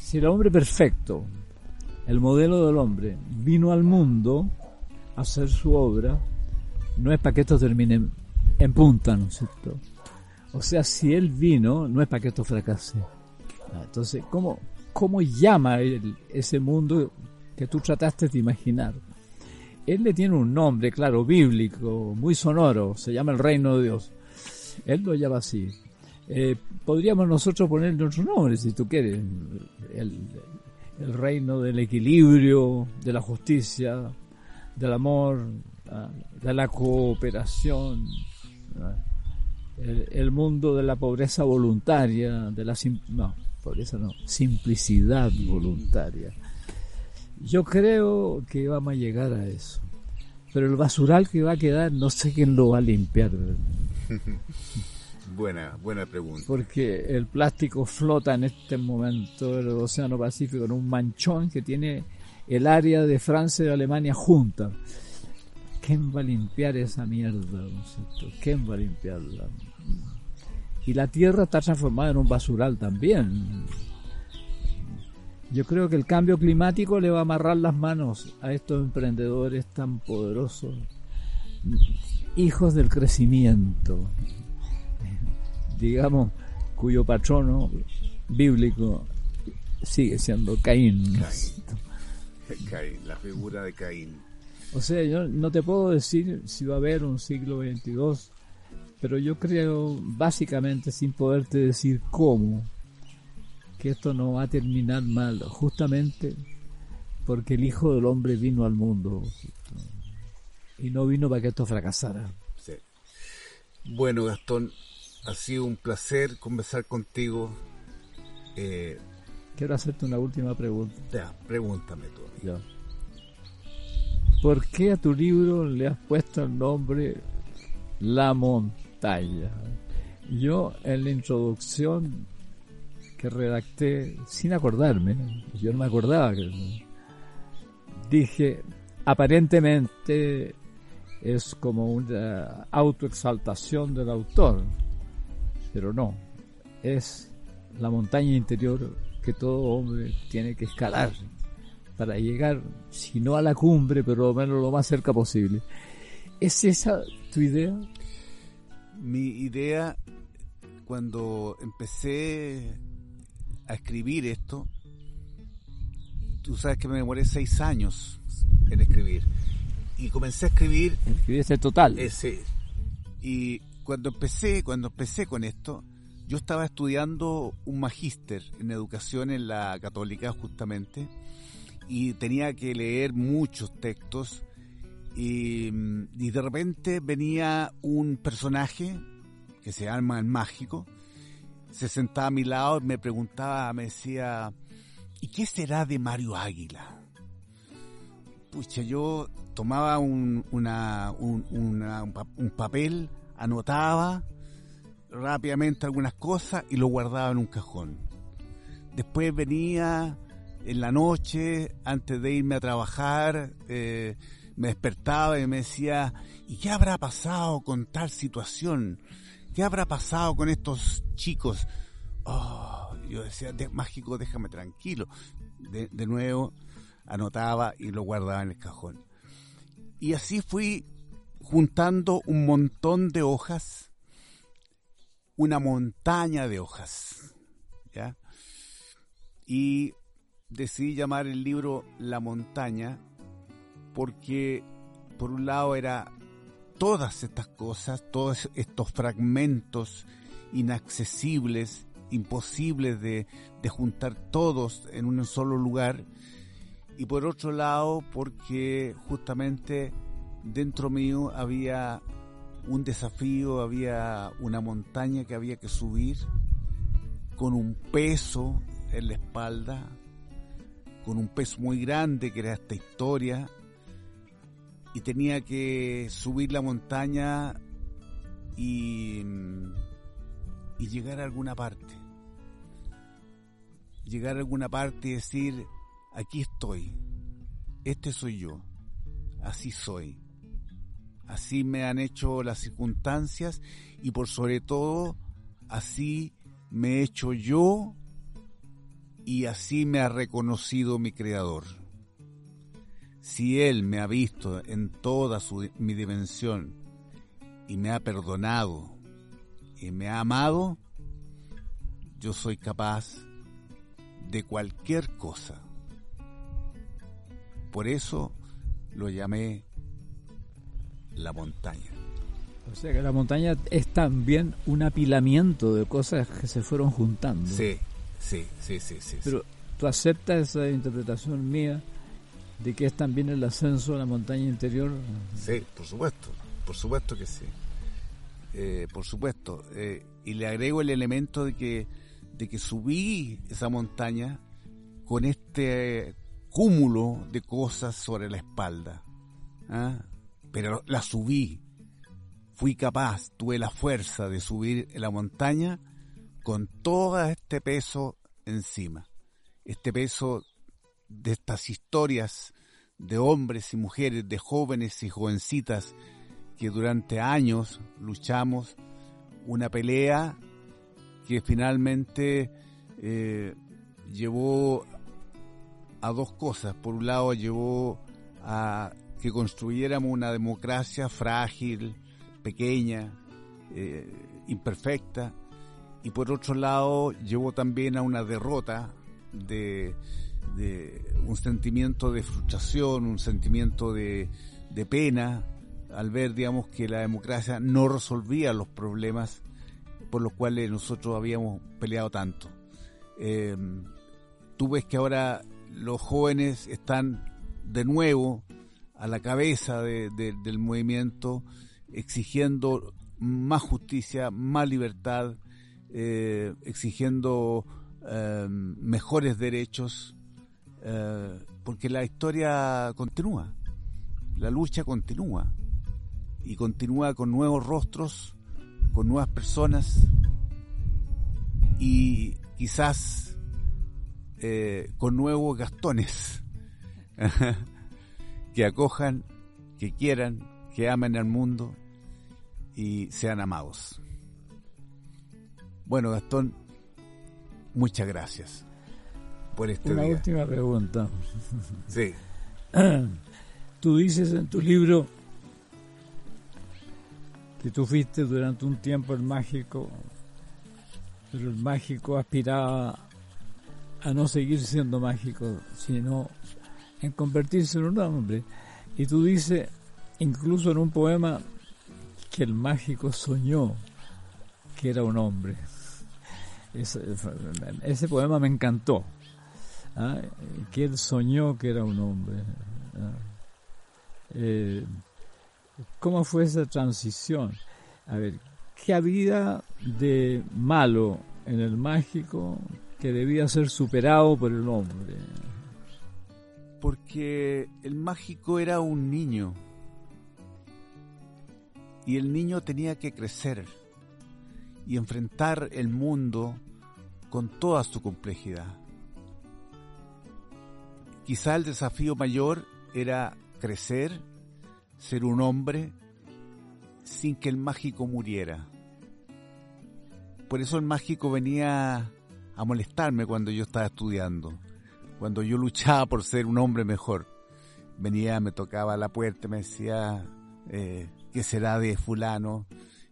si el hombre perfecto, el modelo del hombre, vino al mundo a hacer su obra, no es para que esto termine en punta, ¿no es cierto? O sea, si él vino, no es para que esto fracase. Ah, Entonces, ¿cómo, llama él ese mundo que tú trataste de imaginar? Él le tiene un nombre, claro, bíblico, muy sonoro, se llama el reino de Dios. Él lo llama así. Eh, podríamos nosotros ponerle otro nombre, si tú quieres. El, el reino del equilibrio, de la justicia, del amor, ah, de la cooperación, ah, el, mundo de la pobreza voluntaria, de la no, pobreza no, simplicidad voluntaria. Yo creo que vamos a llegar a eso. Pero el basural que va a quedar, no sé quién lo va a limpiar. Buena, buena pregunta. porque el plástico flota en este momento en el Océano Pacífico en un manchón que tiene el área de Francia y Alemania junta. ¿Quién va a limpiar esa mierda? ¿Quién va a limpiarla? Y la Tierra está transformada en un basural también. Yo creo que el cambio climático le va a amarrar las manos a estos emprendedores tan poderosos, hijos del crecimiento, digamos, cuyo patrono bíblico sigue siendo Caín. Caín. Caín, la figura de Caín. O sea, yo no te puedo decir si va a haber un siglo XXII, pero yo creo, básicamente, sin poderte decir cómo, que esto no va a terminar mal, justamente porque el Hijo del Hombre vino al mundo y no vino para que esto fracasara. Sí. Bueno, Gastón, ha sido un placer conversar contigo. Eh, Quiero hacerte una última pregunta. ya, pregúntame tú. Ya. ¿Por qué a tu libro le has puesto el nombre La montaña? Yo en la introducción que redacté sin acordarme, yo no me acordaba que dije aparentemente es como una autoexaltación del autor, pero no, es la montaña interior que todo hombre tiene que escalar para llegar, si no a la cumbre, pero lo menos lo más cerca posible. ¿Es esa tu idea? Mi idea, cuando empecé a escribir esto, tú sabes que me demoré seis años en escribir. Y comencé a escribir... Escribiste total. Ese. Y cuando empecé, cuando empecé con esto, yo estaba estudiando un magíster en educación en la católica justamente y tenía que leer muchos textos y, de repente venía un personaje que se llama el mágico, se sentaba a mi lado y me preguntaba, me decía, ¿y qué será de Mario Águila? Pucha, yo tomaba un, un, un papel, anotaba rápidamente algunas cosas y lo guardaba en un cajón. Después venía en la noche, antes de irme a trabajar, eh, me despertaba y me decía, ¿y qué habrá pasado con tal situación? ¿Qué habrá pasado con estos chicos? Oh, yo decía, mágico, déjame tranquilo. De, de nuevo, anotaba y lo guardaba en el cajón. Y así fui juntando un montón de hojas, una montaña de hojas, ¿ya? Y decidí llamar el libro La montaña porque por un lado era todas estas cosas, todos estos fragmentos inaccesibles, imposibles de, de juntar todos en un solo lugar, y por otro lado porque justamente dentro mío había un desafío, había una montaña que había que subir con un peso en la espalda, con un peso muy grande que era esta historia y tenía que subir la montaña y, llegar a alguna parte. Llegar a alguna parte y decir, aquí estoy, este soy yo, así soy. Así me han hecho las circunstancias y por sobre todo, así me he hecho yo y así me ha reconocido mi Creador. Si Él me ha visto en toda su, mi dimensión y me ha perdonado y me ha amado, yo soy capaz de cualquier cosa. Por eso lo llamé la montaña. O sea que la montaña es también un apilamiento de cosas que se fueron juntando. Sí, Sí, sí, sí, sí. Pero tú aceptas esa interpretación mía de que es también el ascenso a la montaña interior. Sí, por supuesto, por supuesto que sí. Eh, por supuesto. Eh, y le agrego el elemento de que, de que subí esa montaña con este cúmulo de cosas sobre la espalda. ¿ah? Pero la subí. Fui capaz, tuve la fuerza de subir la montaña con todo este peso encima, este peso de estas historias de hombres y mujeres, de jóvenes y jovencitas que durante años luchamos una pelea que finalmente eh, llevó a dos cosas. Por un lado llevó a que construyéramos una democracia frágil, pequeña, eh, imperfecta, y por otro lado llevó también a una derrota de, un sentimiento de frustración, un sentimiento de, pena al ver, digamos, que la democracia no resolvía los problemas por los cuales nosotros habíamos peleado tanto. Eh, tú ves que ahora los jóvenes están de nuevo a la cabeza del movimiento exigiendo más justicia, más libertad, eh, exigiendo eh, mejores derechos, eh, porque la historia continúa, la lucha continúa y continúa con nuevos rostros, con nuevas personas y quizás con nuevos gastones que acojan, que quieran, que amen al mundo y sean amados. Bueno, Gastón, muchas gracias por este Una última pregunta. Sí. Tú dices en tu libro que tú fuiste durante un tiempo el mágico, pero el mágico aspiraba a no seguir siendo mágico, sino en convertirse en un hombre. Y tú dices, incluso en un poema, que el mágico soñó que era un hombre. Ese, poema me encantó. ¿ah? Que él soñó que era un hombre. ¿ah? Eh, ¿Cómo fue esa transición? A ver, ¿qué había de malo en el mágico que debía ser superado por el hombre? Porque el mágico era un niño y el niño tenía que crecer y enfrentar el mundo con toda su complejidad. Quizá el desafío mayor era crecer, ser un hombre, sin que el mágico muriera. Por eso el mágico venía a molestarme cuando yo estaba estudiando, cuando yo luchaba por ser un hombre mejor. Venía, me tocaba la puerta, me decía, eh, ¿qué será de fulano?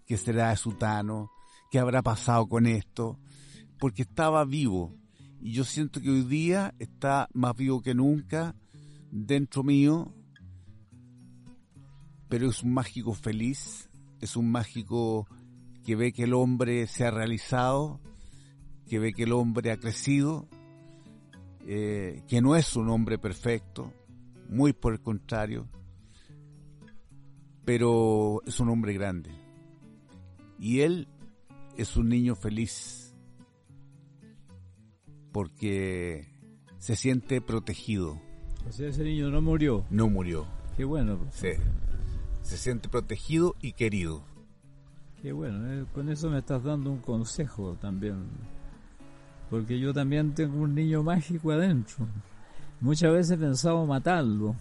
¿Qué será de sutano? ¿Qué habrá pasado con esto? Porque estaba vivo. Y yo siento que hoy día está más vivo que nunca dentro mío. Pero es un mágico feliz. Es un mágico que ve que el hombre se ha realizado. Que ve que el hombre ha crecido. Eh, que no es un hombre perfecto. Muy por el contrario. Pero es un hombre grande. Y él es un niño feliz porque se siente protegido. O sea, ese niño no murió. No murió. Qué bueno. Sí. Se siente protegido y querido. Qué bueno. Eh, con eso me estás dando un consejo también. Porque yo también tengo un niño mágico adentro. Muchas veces he pensado matarlo.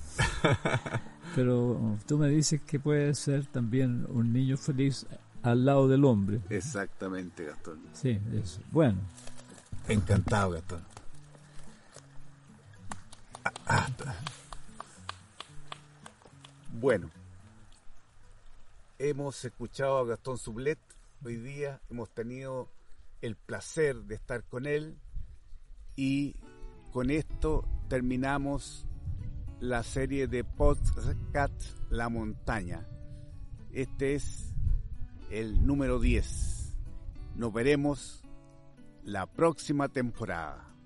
Pero tú me dices que puede ser también un niño feliz al lado del hombre. Exactamente, Gastón. Sí, eso. Bueno. Encantado, Gastón. Ah, bueno, hemos escuchado a Gastón Sublet hoy día, hemos tenido el placer de estar con él y con esto terminamos la serie de podcast La Montaña. Este es el número 10. Nos veremos la próxima temporada.